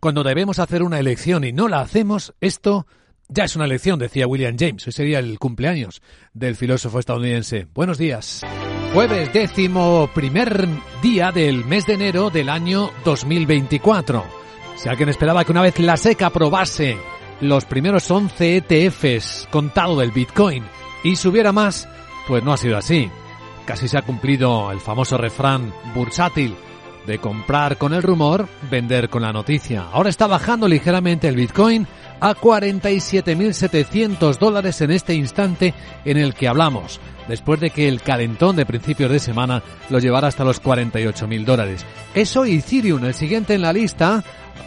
Cuando debemos hacer una elección y no la hacemos, esto ya es una elección, decía William James. Hoy sería el cumpleaños del filósofo estadounidense. Buenos días. Jueves décimo primer día del mes de enero del año 2024. Si alguien esperaba que una vez la SEC aprobase los primeros 11 ETFs contado del Bitcoin y subiera más, pues no ha sido así. Casi se ha cumplido el famoso refrán bursátil de comprar con el rumor, vender con la noticia. Ahora está bajando ligeramente el Bitcoin a 47.700 dólares en este instante en el que hablamos, después de que el calentón de principios de semana lo llevara hasta los 48.000 dólares. Eso y Ethereum, el siguiente en la lista,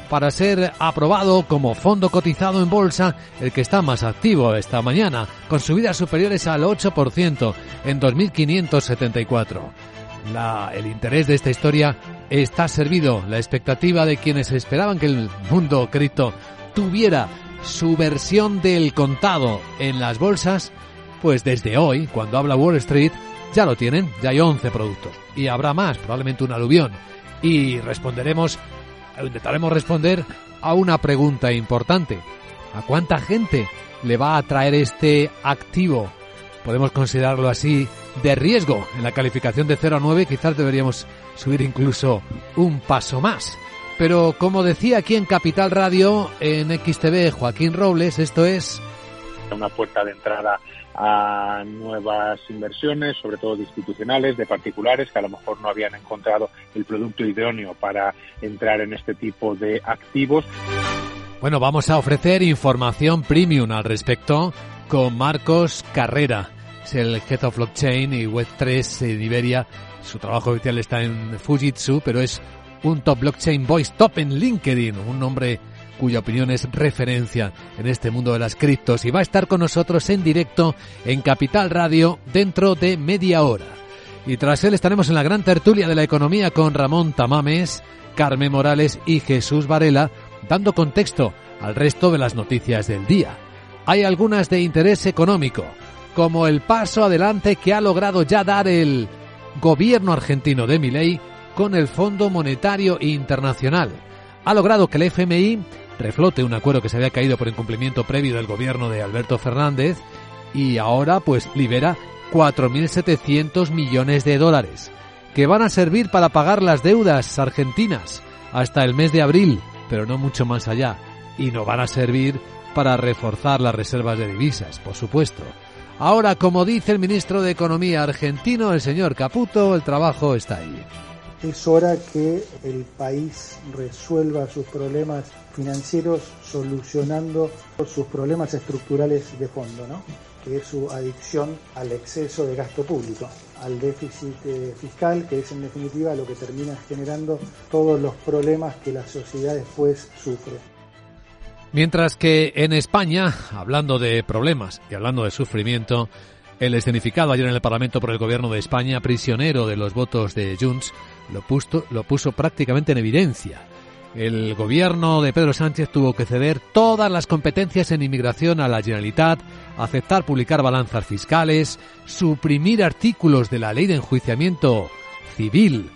para ser aprobado como fondo cotizado en bolsa, el que está más activo esta mañana, con subidas superiores al 8% en 2.574. La, el interés de esta historia está servido. La expectativa de quienes esperaban que el mundo cripto tuviera su versión del contado en las bolsas, pues desde hoy, cuando habla Wall Street, ya lo tienen, ya hay 11 productos. Y habrá más, probablemente un aluvión. Y responderemos, intentaremos responder a una pregunta importante. ¿A cuánta gente le va a traer este activo? Podemos considerarlo así de riesgo. En la calificación de 0 a 9 quizás deberíamos subir incluso un paso más. Pero como decía aquí en Capital Radio, en XTV, Joaquín Robles, esto es... Una puerta de entrada a nuevas inversiones, sobre todo de institucionales, de particulares, que a lo mejor no habían encontrado el producto idóneo para entrar en este tipo de activos. Bueno, vamos a ofrecer información premium al respecto con Marcos Carrera. Es el Head of Blockchain y Web3 en Iberia. Su trabajo oficial está en Fujitsu, pero es un top blockchain voice top en LinkedIn, un nombre cuya opinión es referencia en este mundo de las criptos y va a estar con nosotros en directo en Capital Radio dentro de media hora. Y tras él estaremos en la gran tertulia de la economía con Ramón Tamames, Carmen Morales y Jesús Varela, dando contexto al resto de las noticias del día. Hay algunas de interés económico, como el paso adelante que ha logrado ya dar el gobierno argentino de Milei con el Fondo Monetario Internacional. Ha logrado que el FMI reflote un acuerdo que se había caído por incumplimiento previo del gobierno de Alberto Fernández y ahora pues libera 4.700 millones de dólares que van a servir para pagar las deudas argentinas hasta el mes de abril, pero no mucho más allá, y no van a servir para reforzar las reservas de divisas, por supuesto. Ahora, como dice el ministro de Economía argentino, el señor Caputo, el trabajo está ahí es hora que el país resuelva sus problemas financieros solucionando sus problemas estructurales de fondo, ¿no? que es su adicción al exceso de gasto público, al déficit eh, fiscal, que es en definitiva lo que termina generando todos los problemas que la sociedad después sufre. Mientras que en España, hablando de problemas y hablando de sufrimiento, el escenificado ayer en el Parlamento por el Gobierno de España, prisionero de los votos de Junts, lo, puso, lo puso prácticamente en evidencia. El gobierno de Pedro Sánchez tuvo que ceder todas las competencias en inmigración a la Generalitat, aceptar publicar balanzas fiscales, suprimir artículos de la ley de enjuiciamiento civil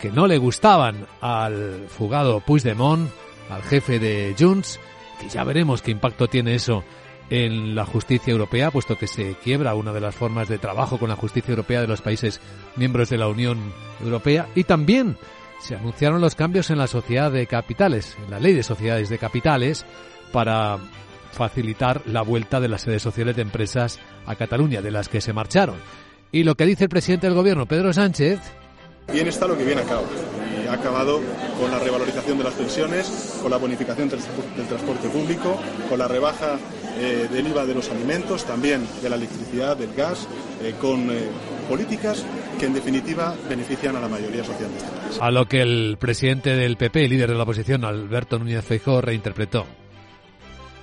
que no le gustaban al fugado Puigdemont, al jefe de Junts, que ya veremos qué impacto tiene eso en la justicia europea, puesto que se quiebra una de las formas de trabajo con la justicia europea de los países miembros de la Unión Europea y también se anunciaron los cambios en la sociedad de capitales, en la ley de sociedades de capitales, para facilitar la vuelta de las sedes sociales de empresas a Cataluña, de las que se marcharon. Y lo que dice el presidente del gobierno, Pedro Sánchez. Bien está lo que viene a. Ha acabado con la revalorización de las pensiones, con la bonificación del transporte público, con la rebaja eh, del IVA de los alimentos, también de la electricidad, del gas, eh, con eh, políticas que en definitiva benefician a la mayoría social de este país. A lo que el presidente del PP, líder de la oposición, Alberto Núñez Feijóo, reinterpretó.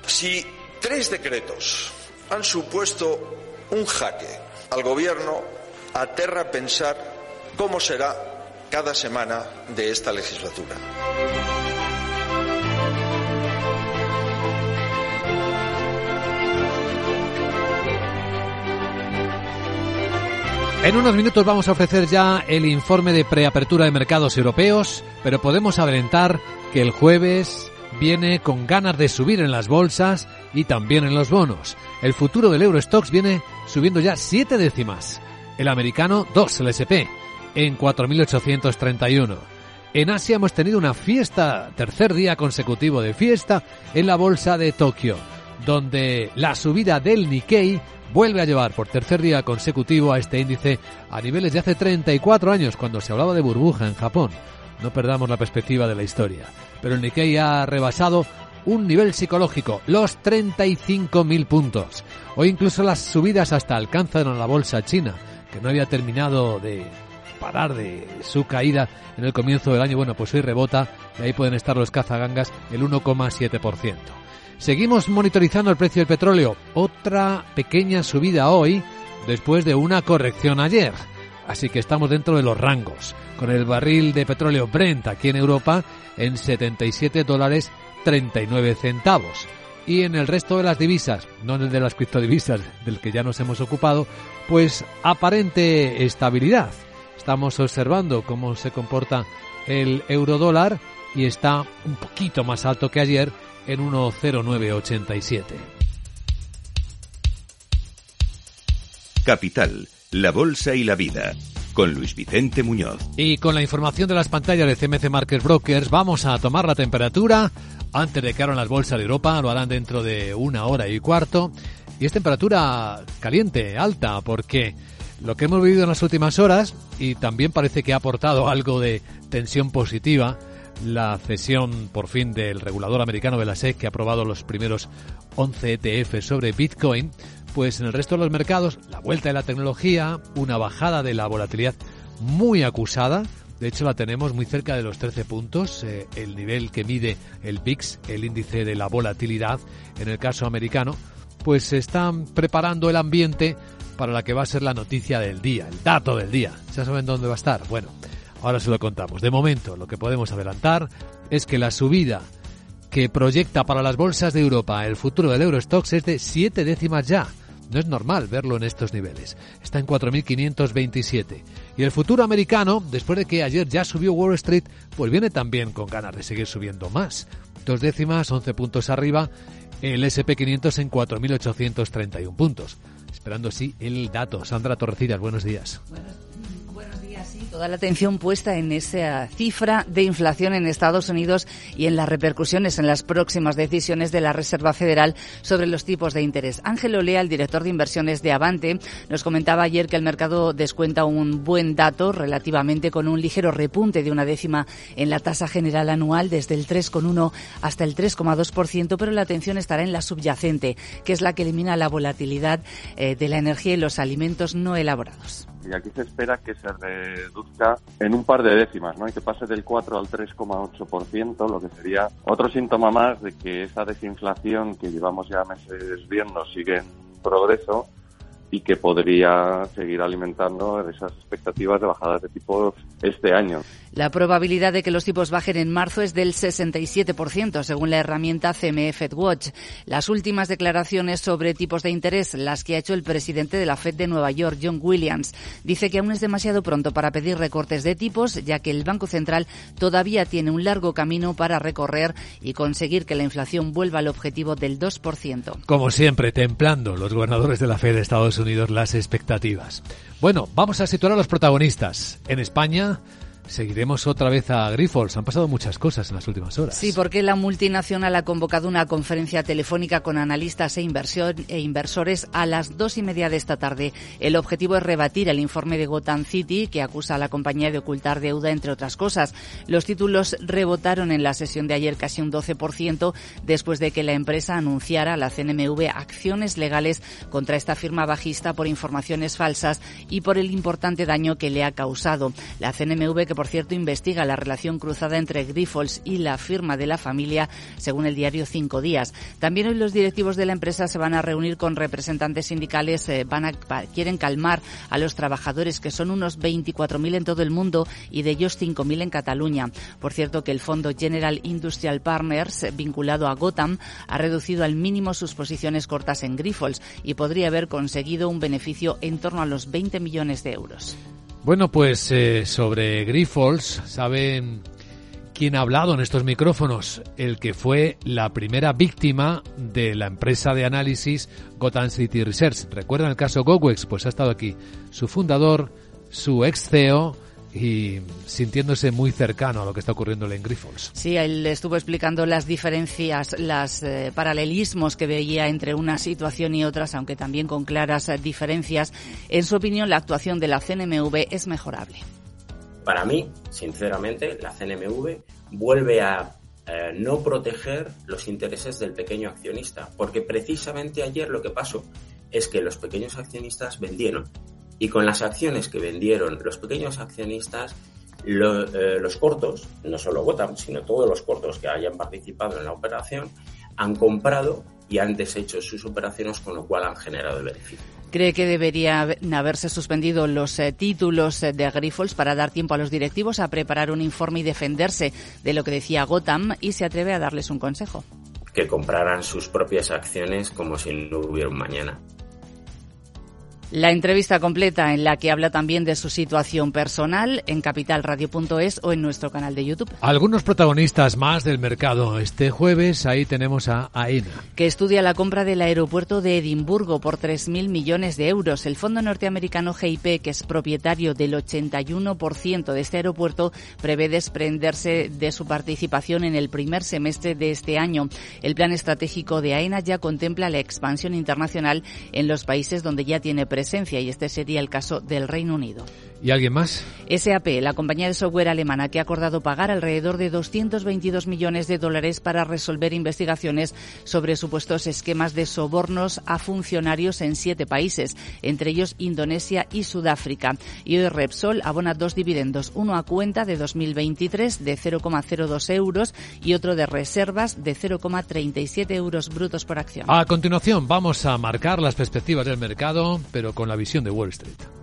Si tres decretos han supuesto un jaque al gobierno, aterra pensar cómo será cada semana de esta legislatura. En unos minutos vamos a ofrecer ya el informe de preapertura de mercados europeos, pero podemos adelantar que el jueves viene con ganas de subir en las bolsas y también en los bonos. El futuro del Eurostox viene subiendo ya siete décimas. El americano 2, el SP, en 4.831. En Asia hemos tenido una fiesta, tercer día consecutivo de fiesta, en la bolsa de Tokio, donde la subida del Nikkei vuelve a llevar por tercer día consecutivo a este índice a niveles de hace 34 años, cuando se hablaba de burbuja en Japón. No perdamos la perspectiva de la historia. Pero el Nikkei ha rebasado un nivel psicológico, los 35.000 puntos. Hoy incluso las subidas hasta alcanzan a la bolsa china, que no había terminado de parar de su caída en el comienzo del año. Bueno, pues hoy rebota y ahí pueden estar los cazagangas el 1,7%. Seguimos monitorizando el precio del petróleo. Otra pequeña subida hoy después de una corrección ayer. Así que estamos dentro de los rangos, con el barril de petróleo Brent aquí en Europa en 77 dólares 39 centavos. Y en el resto de las divisas, no en el de las criptodivisas del que ya nos hemos ocupado, pues aparente estabilidad. Estamos observando cómo se comporta el euro dólar y está un poquito más alto que ayer en 1,0987. Capital, la Bolsa y la Vida, con Luis Vicente Muñoz. Y con la información de las pantallas de CMC Markets Brokers vamos a tomar la temperatura antes de que abran las bolsas de Europa, lo harán dentro de una hora y cuarto. Y es temperatura caliente, alta, porque lo que hemos vivido en las últimas horas, y también parece que ha aportado algo de tensión positiva, la cesión por fin del regulador americano de la SEC que ha aprobado los primeros 11 ETF sobre Bitcoin, pues en el resto de los mercados la vuelta de la tecnología, una bajada de la volatilidad muy acusada, de hecho la tenemos muy cerca de los 13 puntos, eh, el nivel que mide el VIX, el índice de la volatilidad en el caso americano, pues se están preparando el ambiente para la que va a ser la noticia del día, el dato del día. ¿Ya saben dónde va a estar? Bueno, Ahora se lo contamos. De momento, lo que podemos adelantar es que la subida que proyecta para las bolsas de Europa el futuro del Eurostox es de siete décimas ya. No es normal verlo en estos niveles. Está en 4.527. Y el futuro americano, después de que ayer ya subió Wall Street, pues viene también con ganas de seguir subiendo más. Dos décimas, 11 puntos arriba, el SP500 en 4.831 puntos. Esperando sí el dato. Sandra Torrecidas, buenos días. Toda la atención puesta en esa cifra de inflación en Estados Unidos y en las repercusiones en las próximas decisiones de la Reserva Federal sobre los tipos de interés. Ángel Olea, el director de inversiones de Avante, nos comentaba ayer que el mercado descuenta un buen dato relativamente con un ligero repunte de una décima en la tasa general anual desde el 3,1 hasta el 3,2%, pero la atención estará en la subyacente, que es la que elimina la volatilidad eh, de la energía y los alimentos no elaborados y aquí se espera que se reduzca en un par de décimas, ¿no? Y que pase del 4 al 3,8%, lo que sería otro síntoma más de que esa desinflación que llevamos ya meses viendo sigue en progreso y que podría seguir alimentando esas expectativas de bajadas de tipos este año. La probabilidad de que los tipos bajen en marzo es del 67%, según la herramienta CME FedWatch. Las últimas declaraciones sobre tipos de interés, las que ha hecho el presidente de la Fed de Nueva York, John Williams, dice que aún es demasiado pronto para pedir recortes de tipos, ya que el Banco Central todavía tiene un largo camino para recorrer y conseguir que la inflación vuelva al objetivo del 2%. Como siempre, templando los gobernadores de la Fed de Estados Unidos las expectativas. Bueno, vamos a situar a los protagonistas. En España, Seguiremos otra vez a Grifols. Han pasado muchas cosas en las últimas horas. Sí, porque la multinacional ha convocado una conferencia telefónica con analistas e, e, inversores a las dos y media de esta tarde. El objetivo es rebatir el informe de Gotham City que acusa a la compañía de ocultar deuda, entre otras cosas. Los títulos rebotaron en la sesión de ayer casi un 12% después de que la empresa anunciara a la CNMV acciones legales contra esta firma bajista por informaciones falsas y por el importante daño que le ha causado. La CNMV por cierto investiga la relación cruzada entre Grifols y la firma de la familia, según el diario Cinco Días. También hoy los directivos de la empresa se van a reunir con representantes sindicales, eh, quieren calmar a los trabajadores, que son unos 24.000 en todo el mundo y de ellos 5.000 en Cataluña. Por cierto, que el fondo General Industrial Partners, vinculado a Gotham, ha reducido al mínimo sus posiciones cortas en Grifols y podría haber conseguido un beneficio en torno a los 20 millones de euros. Bueno, pues eh, sobre Grifols, saben quien ha hablado en estos micrófonos, el que fue la primera víctima de la empresa de análisis Gotham City Research. ¿Recuerdan el caso GoWex? Pues ha estado aquí su fundador, su ex CEO, y sintiéndose muy cercano a lo que está ocurriendo en Grifols. Sí, él estuvo explicando las diferencias, los eh, paralelismos que veía entre una situación y otras, aunque también con claras eh, diferencias. En su opinión, la actuación de la CNMV es mejorable. Para mí, sinceramente, la CNMV vuelve a eh, no proteger los intereses del pequeño accionista, porque precisamente ayer lo que pasó es que los pequeños accionistas vendieron y con las acciones que vendieron los pequeños accionistas, eh, los cortos, no solo Gotham, sino todos los cortos que hayan participado en la operación, han comprado y han deshecho sus operaciones, con lo cual han generado el beneficio. ¿Cree que debería haberse suspendido los eh, títulos eh, de Grifols para dar tiempo a los directivos a preparar un informe y defenderse de lo que decía Gotham y se atreve a darles un consejo? Que compraran sus propias acciones como si no hubiera un mañana. La entrevista completa en la que habla también de su situación personal en capitalradio.es o en nuestro canal de YouTube. Algunos protagonistas más del mercado. Este jueves ahí tenemos a AENA. Que estudia la compra del aeropuerto de Edimburgo por 3.000 millones de euros. El fondo norteamericano GIP, que es propietario del 81% de este aeropuerto, prevé desprenderse de su participación en el primer semestre de este año. El plan estratégico de AENA ya contempla la expansión internacional en los países donde ya tiene presencia y este sería el caso del Reino Unido. ¿Y alguien más? SAP, la compañía de software alemana que ha acordado pagar alrededor de 222 millones de dólares para resolver investigaciones sobre supuestos esquemas de sobornos a funcionarios en siete países, entre ellos Indonesia y Sudáfrica. Y hoy Repsol abona dos dividendos, uno a cuenta de 2023 de 0,02 euros y otro de reservas de 0,37 euros brutos por acción. A continuación vamos a marcar las perspectivas del mercado, pero con la visión de Wall Street.